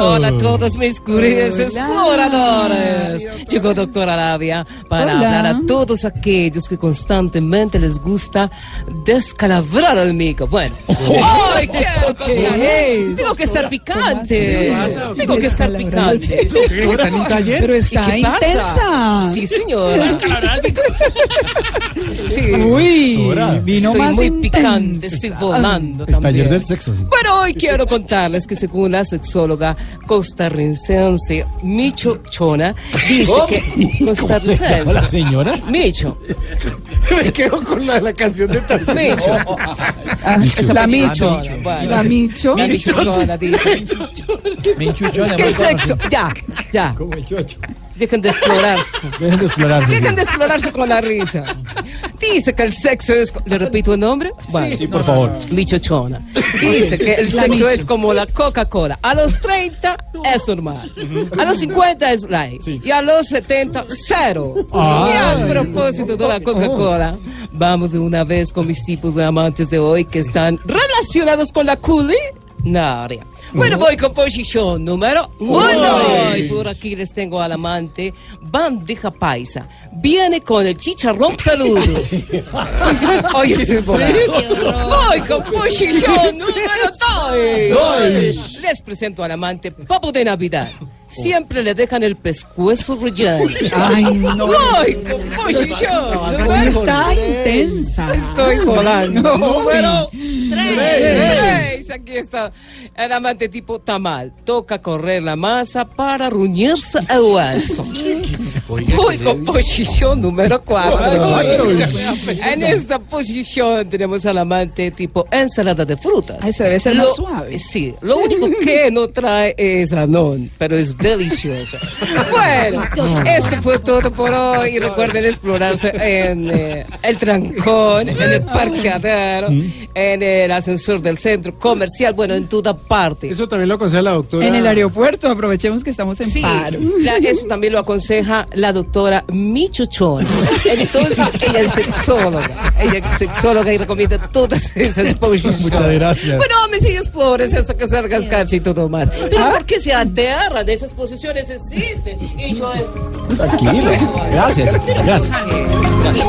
Hola a todos mis curiosos exploradores. Llegó doctora Labia para Hola. hablar a todos aquellos que constantemente les gusta descalabrar al mico. Bueno, ¡ay, qué! es? Tengo que estar picante. Tengo que estar Descalabrar. picante. ¿Está en un taller? Pero ¿Y está qué intensa. Sí, señora. Sí. Uy, vino Estoy más muy intensa. picante, estoy volando El también. taller del sexo, sí. Bueno, hoy quiero contarles que según la sexóloga costarricense Micho Chona, dice que ¿Cómo se llama la costarricense señora? Micho, Me quedo con la, la canción de Tarzán. Micho, Ah, esa la Micho Micho. Bueno. La Micho. La Micho Chona dice que el sexo, ya, ya, Como el chocho. dejen de explorarse. Dejen de explorarse. Dejen de explorarse con la risa. Dice que el sexo es. ¿Le repito el nombre? Bueno, Sí, por favor. Michochona. Dice que el sexo es como la Coca-Cola. A los 30 es normal. A los 50 es light. Sí. Y a los 70, cero. Ay. Y a propósito de la Coca-Cola, vamos de una vez con mis tipos de amantes de hoy que están relacionados con la Bueno, voy con posición número uno. Y por aquí les tengo al amante bandeja paisa. Viene con el chicharrón peludo. Oye, volando. Voy con posición número dos. Les presento al amante papo de Navidad. Siempre le dejan el pescuezo relleno. Ay, no. Voy con posición número Está intensa. Estoy volando. Número Tres. Aquí está el amante tipo tamal. Toca correr la masa para ruñirse el hueso. Con posición número cuatro. En esta posición tenemos al amante tipo ensalada de frutas. Ay, se debe ser Lo- más suave. Sí, lo único que no trae es anón, pero es delicioso. Bueno, esto fue todo por hoy. Y recuerden explorarse en eh, el trancón, en el parqueadero, en el ascensor del centro comercial, bueno, en toda parte. Eso también lo aconseja la doctora. En el aeropuerto, aprovechemos que estamos en Sí, paro. la- eso también lo aconseja la doctora Michochón. Entonces, ella es sexóloga. Ella es sexóloga y recomienda todas esas posiciones. Muchas gracias. Bueno, hombre, sí, explores hasta que salgas cancha y todo más. Pero Ah. ¿por qué se aterran? Esas posiciones existen. Y yo es... Tranquilo. Gracias. Gracias. Gracias.